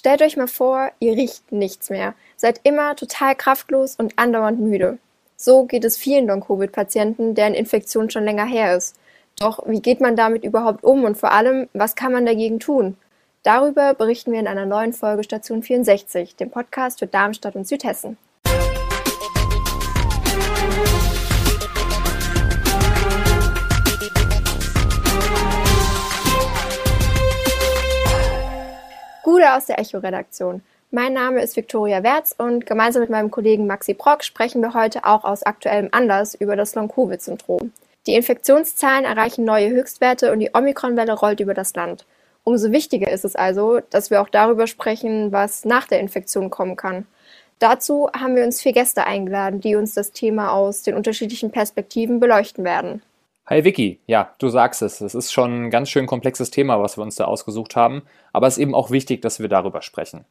Stellt euch mal vor, ihr riecht nichts mehr, seid immer total kraftlos und andauernd müde. So geht es vielen Long-Covid-Patienten, deren Infektion schon länger her ist. Doch wie geht man damit überhaupt um und vor allem, was kann man dagegen tun? Darüber berichten wir in einer neuen Folge Station 64, dem Podcast für Darmstadt und Südhessen. Aus der Echo-Redaktion. Mein Name ist Viktoria Wertz und gemeinsam mit meinem Kollegen Maxi Brock sprechen wir heute auch aus aktuellem Anlass über das Long-Covid-Syndrom. Die Infektionszahlen erreichen neue Höchstwerte und die Omikron-Welle rollt über das Land. Umso wichtiger ist es also, dass wir auch darüber sprechen, was nach der Infektion kommen kann. Dazu haben wir uns vier Gäste eingeladen, die uns das Thema aus den unterschiedlichen Perspektiven beleuchten werden. Hi Vicky, ja, du sagst es. Es ist schon ein ganz schön komplexes Thema, was wir uns da ausgesucht haben, aber es ist eben auch wichtig, dass wir darüber sprechen.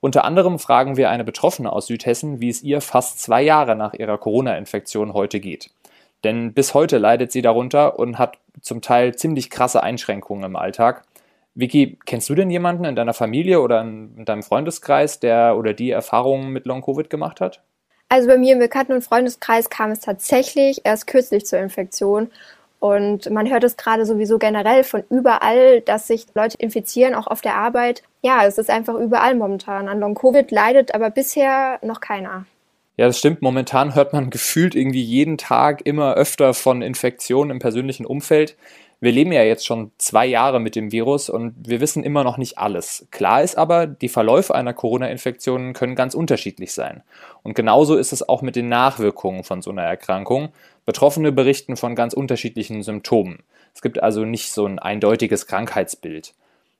Unter anderem fragen wir eine Betroffene aus Südhessen, wie es ihr fast zwei Jahre nach ihrer Corona-Infektion heute geht. Denn bis heute leidet sie darunter und hat zum Teil ziemlich krasse Einschränkungen im Alltag. Vicky, kennst du denn jemanden in deiner Familie oder in deinem Freundeskreis, der oder die Erfahrungen mit Long-Covid gemacht hat? Also bei mir im Bekannten- und Freundeskreis kam es tatsächlich erst kürzlich zur Infektion und man hört es gerade sowieso generell von überall, dass sich Leute infizieren, auch auf der Arbeit. Ja, es ist einfach überall momentan. An Long-Covid leidet aber bisher noch keiner. Ja, das stimmt. Momentan hört man gefühlt irgendwie jeden Tag immer öfter von Infektionen im persönlichen Umfeld. Wir leben ja jetzt schon zwei Jahre mit dem Virus und wir wissen immer noch nicht alles. Klar ist aber, die Verläufe einer Corona-Infektion können ganz unterschiedlich sein. Und genauso ist es auch mit den Nachwirkungen von so einer Erkrankung. Betroffene berichten von ganz unterschiedlichen Symptomen. Es gibt also nicht so ein eindeutiges Krankheitsbild.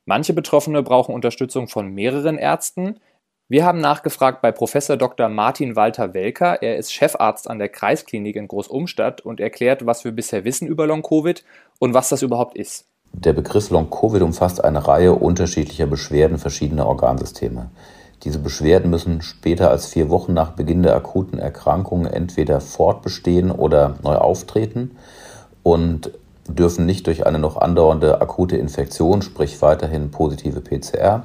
Manche Betroffene brauchen Unterstützung von mehreren Ärzten. Wir haben nachgefragt bei Professor Dr. Martin Walter Welker. Er ist Chefarzt an der Kreisklinik in Großumstadt und erklärt, was wir bisher wissen über Long-Covid und was das überhaupt ist. Der Begriff Long-Covid umfasst eine Reihe unterschiedlicher Beschwerden verschiedener Organsysteme. Diese Beschwerden müssen später als vier Wochen nach Beginn der akuten Erkrankung entweder fortbestehen oder neu auftreten und dürfen nicht durch eine noch andauernde akute Infektion, sprich weiterhin positive PCR,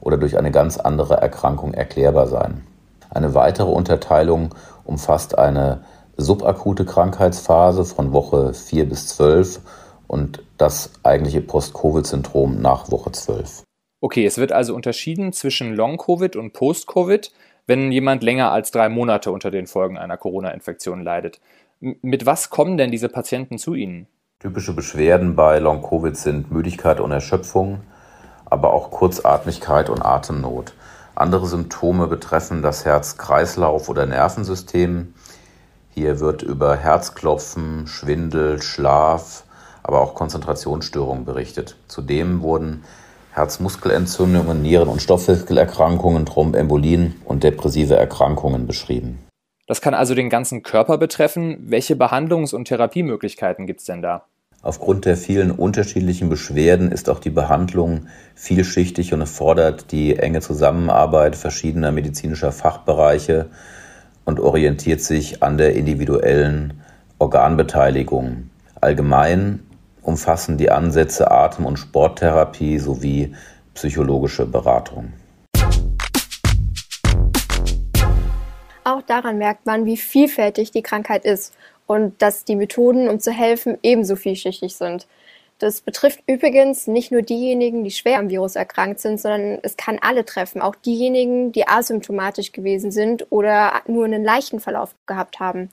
oder durch eine ganz andere Erkrankung erklärbar sein. Eine weitere Unterteilung umfasst eine subakute Krankheitsphase von Woche 4 bis 12 und das eigentliche Post-Covid-Syndrom nach Woche 12. Okay, es wird also unterschieden zwischen Long-Covid und Post-Covid, wenn jemand länger als drei Monate unter den Folgen einer Corona-Infektion leidet. M mit was kommen denn diese Patienten zu Ihnen? Typische Beschwerden bei Long-Covid sind Müdigkeit und Erschöpfung, aber auch Kurzatmigkeit und Atemnot. Andere Symptome betreffen das Herz-Kreislauf- oder Nervensystem. Hier wird über Herzklopfen, Schwindel, Schlaf, aber auch Konzentrationsstörungen berichtet. Zudem wurden Herzmuskelentzündungen, Nieren- und Stoffwechselerkrankungen, Thrombembolien und depressive Erkrankungen beschrieben. Das kann also den ganzen Körper betreffen. Welche Behandlungs- und Therapiemöglichkeiten gibt es denn da? Aufgrund der vielen unterschiedlichen Beschwerden ist auch die Behandlung vielschichtig und erfordert die enge Zusammenarbeit verschiedener medizinischer Fachbereiche und orientiert sich an der individuellen Organbeteiligung. Allgemein umfassen die Ansätze Atem- und Sporttherapie sowie psychologische Beratung. Auch daran merkt man, wie vielfältig die Krankheit ist und dass die Methoden, um zu helfen, ebenso vielschichtig sind. Das betrifft übrigens nicht nur diejenigen, die schwer am Virus erkrankt sind, sondern es kann alle treffen, auch diejenigen, die asymptomatisch gewesen sind oder nur einen leichten Verlauf gehabt haben.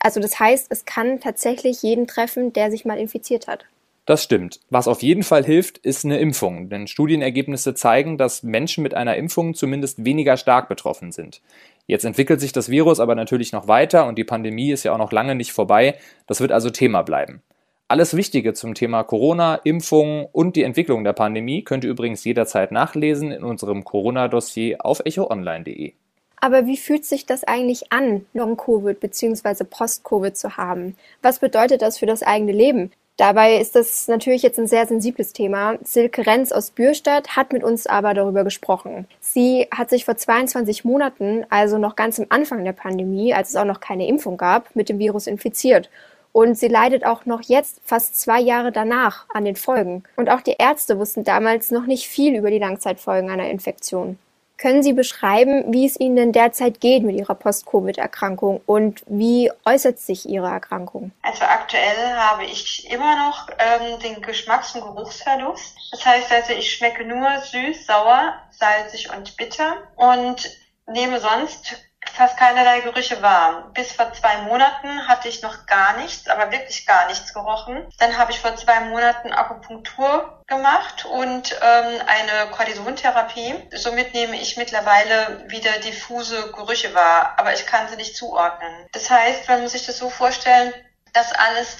Also das heißt, es kann tatsächlich jeden treffen, der sich mal infiziert hat. Das stimmt. Was auf jeden Fall hilft, ist eine Impfung, denn Studienergebnisse zeigen, dass Menschen mit einer Impfung zumindest weniger stark betroffen sind. Jetzt entwickelt sich das Virus aber natürlich noch weiter und die Pandemie ist ja auch noch lange nicht vorbei. Das wird also Thema bleiben. Alles Wichtige zum Thema Corona, Impfungen und die Entwicklung der Pandemie könnt ihr übrigens jederzeit nachlesen in unserem Corona-Dossier auf echoonline.de. Aber wie fühlt sich das eigentlich an, Long-Covid bzw. Post-Covid zu haben? Was bedeutet das für das eigene Leben? Dabei ist das natürlich jetzt ein sehr sensibles Thema. Silke Renz aus Bürstadt hat mit uns aber darüber gesprochen. Sie hat sich vor 22 Monaten, also noch ganz am Anfang der Pandemie, als es auch noch keine Impfung gab, mit dem Virus infiziert. Und sie leidet auch noch jetzt, fast zwei Jahre danach, an den Folgen. Und auch die Ärzte wussten damals noch nicht viel über die Langzeitfolgen einer Infektion. Können Sie beschreiben, wie es Ihnen denn derzeit geht mit Ihrer Post-Covid-Erkrankung und wie äußert sich Ihre Erkrankung? Also aktuell habe ich immer noch ähm, den Geschmacks- und Geruchsverlust. Das heißt also, ich schmecke nur süß, sauer, salzig und bitter und nehme sonst fast keinerlei Gerüche wahr. Bis vor zwei Monaten hatte ich noch gar nichts, aber wirklich gar nichts gerochen. Dann habe ich vor zwei Monaten Akupunktur gemacht und ähm, eine Kortisontherapie. Somit nehme ich mittlerweile wieder diffuse Gerüche wahr, aber ich kann sie nicht zuordnen. Das heißt, man muss sich das so vorstellen, dass alles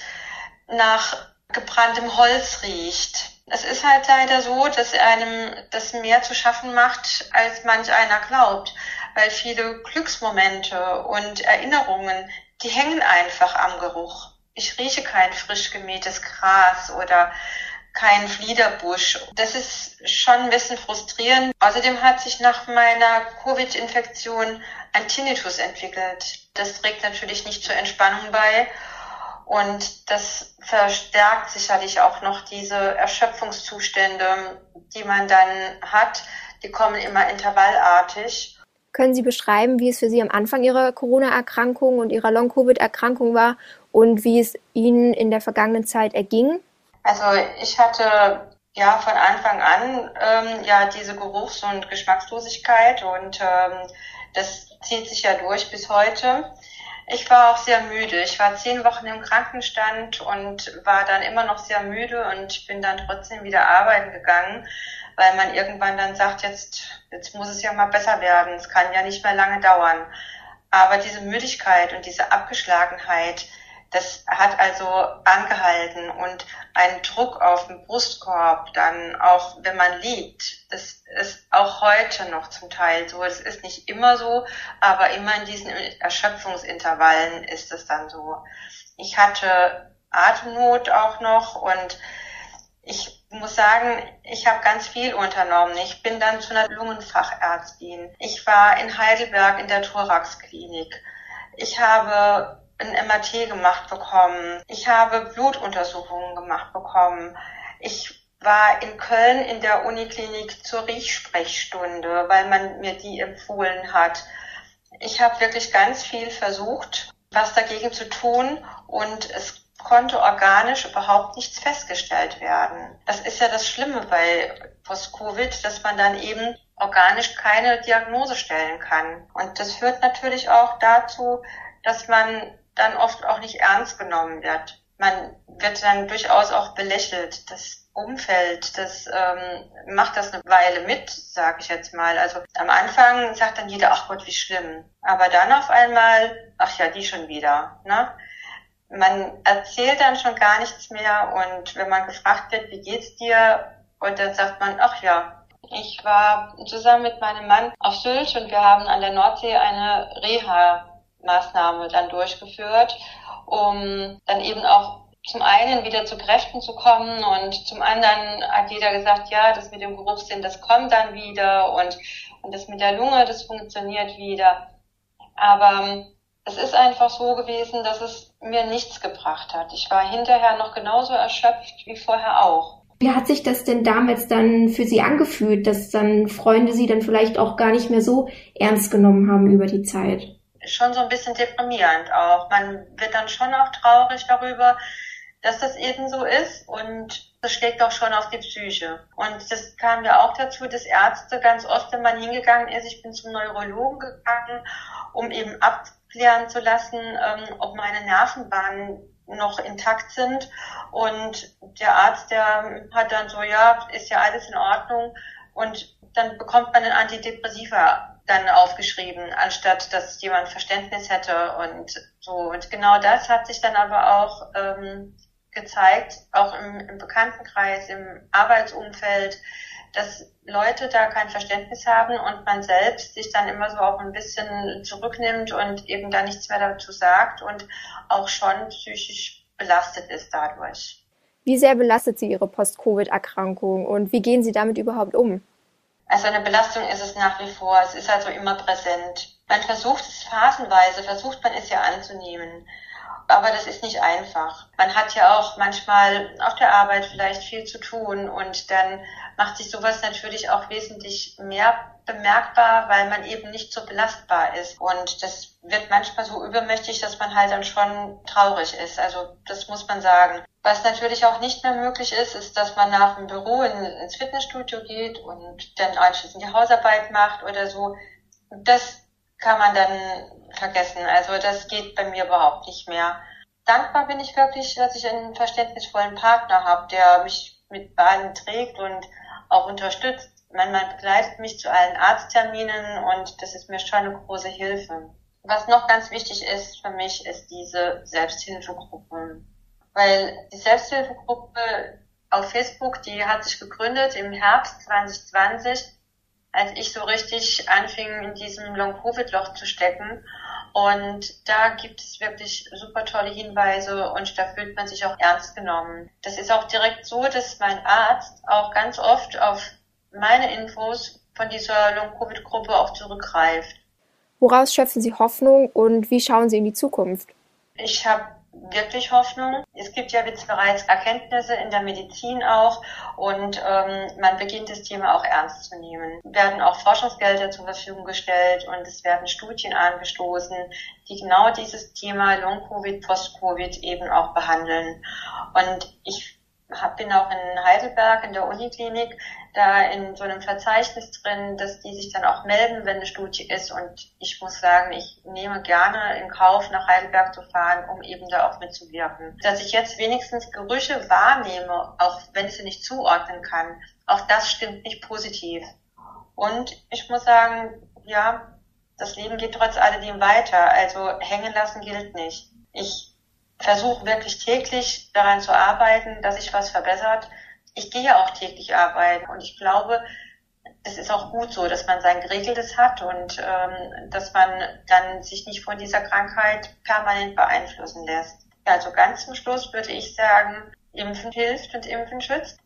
nach gebranntem Holz riecht. Es ist halt leider so, dass einem das mehr zu schaffen macht, als manch einer glaubt weil viele Glücksmomente und Erinnerungen, die hängen einfach am Geruch. Ich rieche kein frisch gemähtes Gras oder kein Fliederbusch. Das ist schon ein bisschen frustrierend. Außerdem hat sich nach meiner Covid-Infektion ein Tinnitus entwickelt. Das trägt natürlich nicht zur Entspannung bei. Und das verstärkt sicherlich auch noch diese Erschöpfungszustände, die man dann hat. Die kommen immer intervallartig. Können Sie beschreiben, wie es für Sie am Anfang Ihrer Corona-Erkrankung und Ihrer Long-Covid-Erkrankung war und wie es Ihnen in der vergangenen Zeit erging? Also ich hatte ja von Anfang an ähm, ja diese Geruchs- und Geschmackslosigkeit und ähm, das zieht sich ja durch bis heute. Ich war auch sehr müde. Ich war zehn Wochen im Krankenstand und war dann immer noch sehr müde und bin dann trotzdem wieder arbeiten gegangen weil man irgendwann dann sagt, jetzt, jetzt muss es ja mal besser werden, es kann ja nicht mehr lange dauern. Aber diese Müdigkeit und diese Abgeschlagenheit, das hat also angehalten und ein Druck auf den Brustkorb, dann auch wenn man liegt, das ist auch heute noch zum Teil so. Es ist nicht immer so, aber immer in diesen Erschöpfungsintervallen ist es dann so. Ich hatte Atemnot auch noch und muss sagen, ich habe ganz viel unternommen. Ich bin dann zu einer Lungenfachärztin. Ich war in Heidelberg in der Thoraxklinik. Ich habe ein MRT gemacht bekommen. Ich habe Blutuntersuchungen gemacht bekommen. Ich war in Köln in der Uniklinik zur Riechsprechstunde, weil man mir die empfohlen hat. Ich habe wirklich ganz viel versucht, was dagegen zu tun und es konnte organisch überhaupt nichts festgestellt werden. Das ist ja das Schlimme bei Post-Covid, dass man dann eben organisch keine Diagnose stellen kann. Und das führt natürlich auch dazu, dass man dann oft auch nicht ernst genommen wird. Man wird dann durchaus auch belächelt. Das Umfeld, das ähm, macht das eine Weile mit, sage ich jetzt mal. Also am Anfang sagt dann jeder, ach Gott, wie schlimm. Aber dann auf einmal, ach ja, die schon wieder. Ne? Man erzählt dann schon gar nichts mehr und wenn man gefragt wird, wie geht's dir? Und dann sagt man, ach ja, ich war zusammen mit meinem Mann auf Sylt und wir haben an der Nordsee eine Reha-Maßnahme dann durchgeführt, um dann eben auch zum einen wieder zu Kräften zu kommen und zum anderen hat jeder gesagt, ja, das mit dem Geruchssinn, das kommt dann wieder und, und das mit der Lunge, das funktioniert wieder. Aber es ist einfach so gewesen, dass es mir nichts gebracht hat. Ich war hinterher noch genauso erschöpft wie vorher auch. Wie hat sich das denn damals dann für Sie angefühlt, dass dann Freunde Sie dann vielleicht auch gar nicht mehr so ernst genommen haben über die Zeit? Schon so ein bisschen deprimierend auch. Man wird dann schon auch traurig darüber, dass das eben so ist und das schlägt auch schon auf die Psyche. Und das kam ja auch dazu, dass Ärzte ganz oft, wenn man hingegangen ist, ich bin zum Neurologen gegangen, um eben ab klären zu lassen, ähm, ob meine Nervenbahnen noch intakt sind. Und der Arzt, der hat dann so, ja, ist ja alles in Ordnung. Und dann bekommt man ein Antidepressiva dann aufgeschrieben, anstatt dass jemand Verständnis hätte und so. Und genau das hat sich dann aber auch ähm, gezeigt, auch im, im Bekanntenkreis, im Arbeitsumfeld, dass Leute da kein Verständnis haben und man selbst sich dann immer so auch ein bisschen zurücknimmt und eben da nichts mehr dazu sagt und auch schon psychisch belastet ist dadurch. Wie sehr belastet Sie Ihre Post-Covid-Erkrankung und wie gehen Sie damit überhaupt um? Also eine Belastung ist es nach wie vor. Es ist also immer präsent. Man versucht es phasenweise, versucht man es ja anzunehmen aber das ist nicht einfach. Man hat ja auch manchmal auf der Arbeit vielleicht viel zu tun und dann macht sich sowas natürlich auch wesentlich mehr bemerkbar, weil man eben nicht so belastbar ist. Und das wird manchmal so übermächtig, dass man halt dann schon traurig ist. Also das muss man sagen. Was natürlich auch nicht mehr möglich ist, ist, dass man nach dem Büro in, ins Fitnessstudio geht und dann anschließend die Hausarbeit macht oder so. Das kann man dann vergessen. Also das geht bei mir überhaupt nicht mehr. Dankbar bin ich wirklich, dass ich einen verständnisvollen Partner habe, der mich mit Bahnen trägt und auch unterstützt. Man, man begleitet mich zu allen Arztterminen und das ist mir schon eine große Hilfe. Was noch ganz wichtig ist für mich, ist diese Selbsthilfegruppe. Weil die Selbsthilfegruppe auf Facebook, die hat sich gegründet im Herbst 2020, als ich so richtig anfing, in diesem Long-Covid-Loch zu stecken. Und da gibt es wirklich super tolle Hinweise und da fühlt man sich auch ernst genommen. Das ist auch direkt so, dass mein Arzt auch ganz oft auf meine Infos von dieser Long-Covid-Gruppe auch zurückgreift. Woraus schöpfen Sie Hoffnung und wie schauen Sie in die Zukunft? Ich habe wirklich Hoffnung. Es gibt ja jetzt bereits Erkenntnisse in der Medizin auch und ähm, man beginnt das Thema auch ernst zu nehmen. Werden auch Forschungsgelder zur Verfügung gestellt und es werden Studien angestoßen, die genau dieses Thema Long-Covid, Post-Covid eben auch behandeln. Und ich bin auch in Heidelberg in der Uniklinik da in so einem Verzeichnis drin, dass die sich dann auch melden, wenn eine Studie ist. Und ich muss sagen, ich nehme gerne in Kauf, nach Heidelberg zu fahren, um eben da auch mitzuwirken. Dass ich jetzt wenigstens Gerüche wahrnehme, auch wenn ich sie nicht zuordnen kann, auch das stimmt nicht positiv. Und ich muss sagen, ja, das Leben geht trotz alledem weiter. Also hängen lassen gilt nicht. Ich versuche wirklich täglich daran zu arbeiten, dass sich was verbessert ich gehe auch täglich arbeiten und ich glaube, es ist auch gut so, dass man sein Geregeltes hat und ähm, dass man dann sich nicht von dieser Krankheit permanent beeinflussen lässt. Ja, also ganz zum Schluss würde ich sagen, Impfen hilft und Impfen schützt.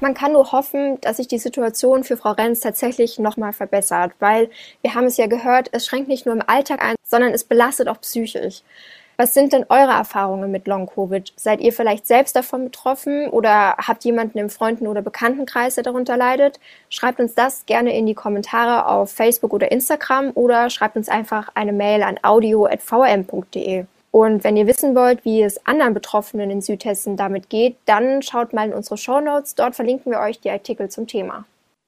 Man kann nur hoffen, dass sich die Situation für Frau Renz tatsächlich nochmal verbessert, weil wir haben es ja gehört, es schränkt nicht nur im Alltag ein, sondern es belastet auch psychisch. Was sind denn eure Erfahrungen mit Long-Covid? Seid ihr vielleicht selbst davon betroffen oder habt jemanden im Freunden- oder Bekanntenkreis, der darunter leidet? Schreibt uns das gerne in die Kommentare auf Facebook oder Instagram oder schreibt uns einfach eine Mail an audio.vm.de. Und wenn ihr wissen wollt, wie es anderen Betroffenen in Südhessen damit geht, dann schaut mal in unsere Show Notes. Dort verlinken wir euch die Artikel zum Thema.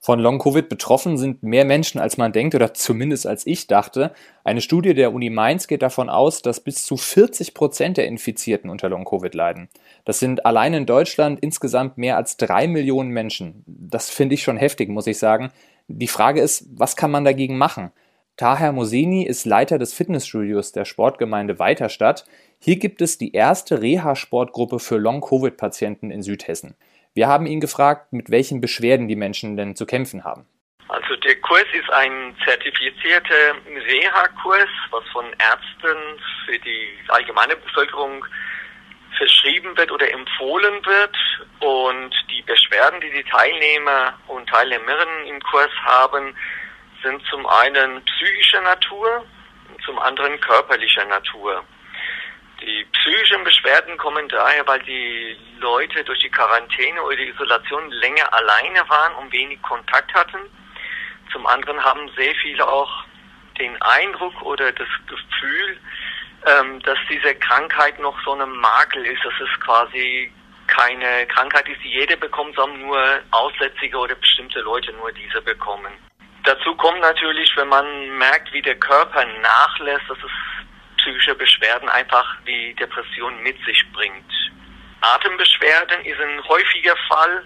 Von Long-Covid betroffen sind mehr Menschen, als man denkt oder zumindest als ich dachte. Eine Studie der Uni Mainz geht davon aus, dass bis zu 40 Prozent der Infizierten unter Long-Covid leiden. Das sind allein in Deutschland insgesamt mehr als drei Millionen Menschen. Das finde ich schon heftig, muss ich sagen. Die Frage ist, was kann man dagegen machen? Taher Moseni ist Leiter des Fitnessstudios der Sportgemeinde Weiterstadt. Hier gibt es die erste Reha-Sportgruppe für Long-Covid-Patienten in Südhessen. Wir haben ihn gefragt, mit welchen Beschwerden die Menschen denn zu kämpfen haben. Also der Kurs ist ein zertifizierter Reha-Kurs, was von Ärzten für die allgemeine Bevölkerung verschrieben wird oder empfohlen wird. Und die Beschwerden, die die Teilnehmer und Teilnehmerinnen im Kurs haben, sind zum einen psychischer Natur, zum anderen körperlicher Natur. Die psychischen Beschwerden kommen daher, weil die Leute durch die Quarantäne oder die Isolation länger alleine waren und wenig Kontakt hatten. Zum anderen haben sehr viele auch den Eindruck oder das Gefühl, ähm, dass diese Krankheit noch so ein Makel ist, dass es quasi keine Krankheit ist, die jeder bekommt, sondern nur Aussätzige oder bestimmte Leute nur diese bekommen. Dazu kommt natürlich, wenn man merkt, wie der Körper nachlässt, dass es psychische Beschwerden einfach wie Depression mit sich bringt. Atembeschwerden ist ein häufiger Fall.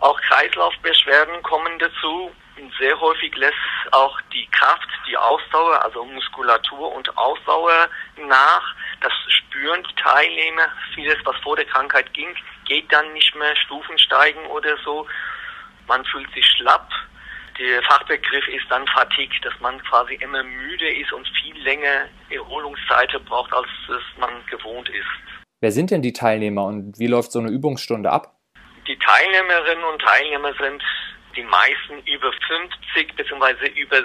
Auch Kreislaufbeschwerden kommen dazu. Sehr häufig lässt auch die Kraft, die Ausdauer, also Muskulatur und Ausdauer nach. Das spüren die Teilnehmer. Vieles, was vor der Krankheit ging, geht dann nicht mehr, Stufen steigen oder so. Man fühlt sich schlapp. Der Fachbegriff ist dann Fatigue, dass man quasi immer müde ist und viel länger Erholungszeit braucht, als es man gewohnt ist. Wer sind denn die Teilnehmer und wie läuft so eine Übungsstunde ab? Die Teilnehmerinnen und Teilnehmer sind die meisten über 50 bzw. über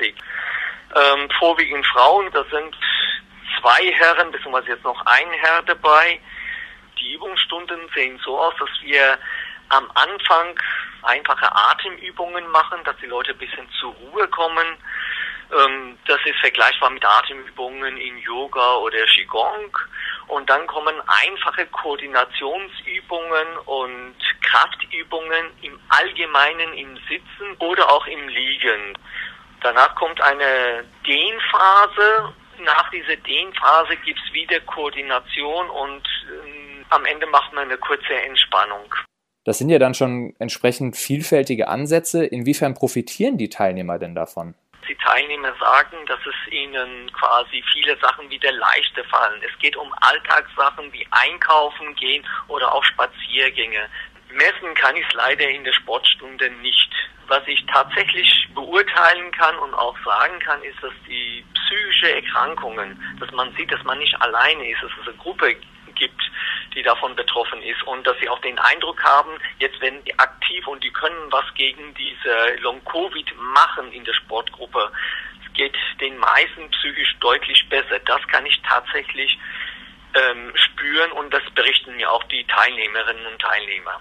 60. Ähm, vorwiegend Frauen, da sind zwei Herren bzw. jetzt noch ein Herr dabei. die Übungsstunden sehen so aus, dass wir am Anfang einfache Atemübungen machen, dass die Leute ein bisschen zur Ruhe kommen. Ähm, das ist vergleichbar mit Atemübungen in Yoga oder Qigong. Und dann kommen einfache Koordinationsübungen und Kraftübungen im Allgemeinen im Sitzen oder auch im Liegen. Danach kommt eine Dehnphase. Nach dieser Dehnphase gibt es wieder Koordination und äh, am Ende macht man eine kurze Entspannung. Das sind ja dann schon entsprechend vielfältige Ansätze. Inwiefern profitieren die Teilnehmer denn davon? Die Teilnehmer sagen, dass es ihnen quasi viele Sachen wieder leichter fallen. Es geht um Alltagssachen wie Einkaufen gehen oder auch Spaziergänge. Messen kann ich es leider in der Sportstunde nicht. Was ich tatsächlich beurteilen kann und auch sagen kann, ist, dass die psychische Erkrankungen, dass man sieht, dass man nicht alleine ist, dass es eine Gruppe gibt, die davon betroffen ist und dass sie auch den Eindruck haben, jetzt werden die aktiv und die können was gegen diese Long-Covid machen in der Sportgruppe. Es geht den meisten psychisch deutlich besser. Das kann ich tatsächlich ähm, spüren und das berichten mir auch die Teilnehmerinnen und Teilnehmer.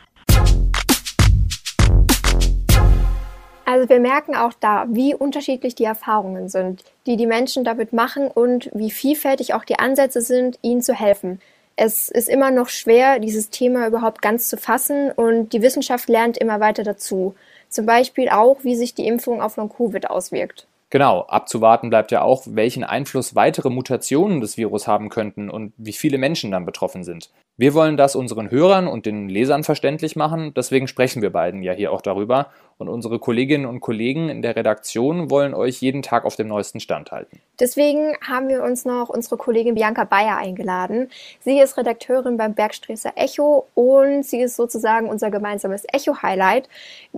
Also wir merken auch da, wie unterschiedlich die Erfahrungen sind, die die Menschen damit machen und wie vielfältig auch die Ansätze sind, ihnen zu helfen. Es ist immer noch schwer, dieses Thema überhaupt ganz zu fassen und die Wissenschaft lernt immer weiter dazu. Zum Beispiel auch, wie sich die Impfung auf Long-Covid auswirkt. Genau, abzuwarten bleibt ja auch, welchen Einfluss weitere Mutationen des Virus haben könnten und wie viele Menschen dann betroffen sind. Wir wollen das unseren Hörern und den Lesern verständlich machen, deswegen sprechen wir beiden ja hier auch darüber und unsere Kolleginnen und Kollegen in der Redaktion wollen euch jeden Tag auf dem neuesten Stand halten. Deswegen haben wir uns noch unsere Kollegin Bianca Bayer eingeladen. Sie ist Redakteurin beim Bergstreßer Echo und sie ist sozusagen unser gemeinsames Echo-Highlight.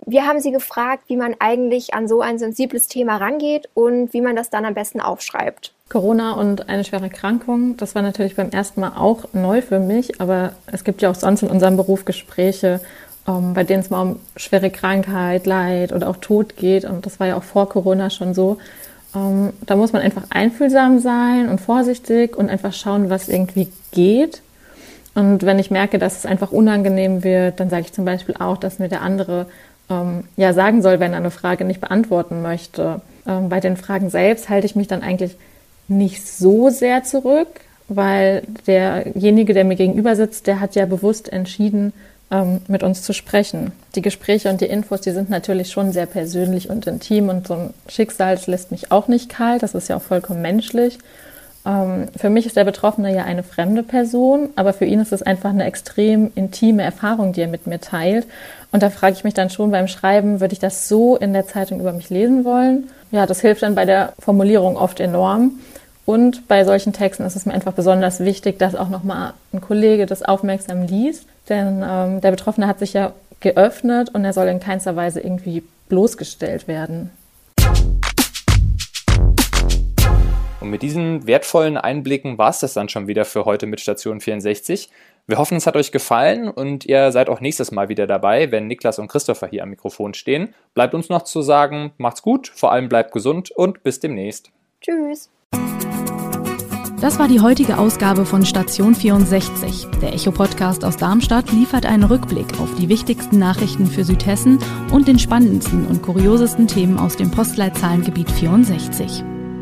Wir haben sie gefragt, wie man eigentlich an so ein sensibles Thema rangeht und wie man das dann am besten aufschreibt. Corona und eine schwere Erkrankung, das war natürlich beim ersten Mal auch neu für mich, aber es gibt ja auch sonst in unserem Beruf Gespräche, ähm, bei denen es mal um schwere Krankheit, Leid oder auch Tod geht und das war ja auch vor Corona schon so. Ähm, da muss man einfach einfühlsam sein und vorsichtig und einfach schauen, was irgendwie geht. Und wenn ich merke, dass es einfach unangenehm wird, dann sage ich zum Beispiel auch, dass mir der andere ähm, ja sagen soll, wenn er eine Frage nicht beantworten möchte. Ähm, bei den Fragen selbst halte ich mich dann eigentlich nicht so sehr zurück, weil derjenige, der mir gegenüber sitzt, der hat ja bewusst entschieden, ähm, mit uns zu sprechen. Die Gespräche und die Infos, die sind natürlich schon sehr persönlich und intim und so ein Schicksal lässt mich auch nicht kalt, das ist ja auch vollkommen menschlich. Ähm, für mich ist der Betroffene ja eine fremde Person, aber für ihn ist es einfach eine extrem intime Erfahrung, die er mit mir teilt. Und da frage ich mich dann schon beim Schreiben, würde ich das so in der Zeitung über mich lesen wollen? Ja, das hilft dann bei der Formulierung oft enorm. Und bei solchen Texten ist es mir einfach besonders wichtig, dass auch nochmal ein Kollege das aufmerksam liest. Denn ähm, der Betroffene hat sich ja geöffnet und er soll in keinster Weise irgendwie bloßgestellt werden. Und mit diesen wertvollen Einblicken war es das dann schon wieder für heute mit Station 64. Wir hoffen, es hat euch gefallen und ihr seid auch nächstes Mal wieder dabei, wenn Niklas und Christopher hier am Mikrofon stehen. Bleibt uns noch zu sagen, macht's gut, vor allem bleibt gesund und bis demnächst. Tschüss. Das war die heutige Ausgabe von Station 64. Der Echo-Podcast aus Darmstadt liefert einen Rückblick auf die wichtigsten Nachrichten für Südhessen und den spannendsten und kuriosesten Themen aus dem Postleitzahlengebiet 64.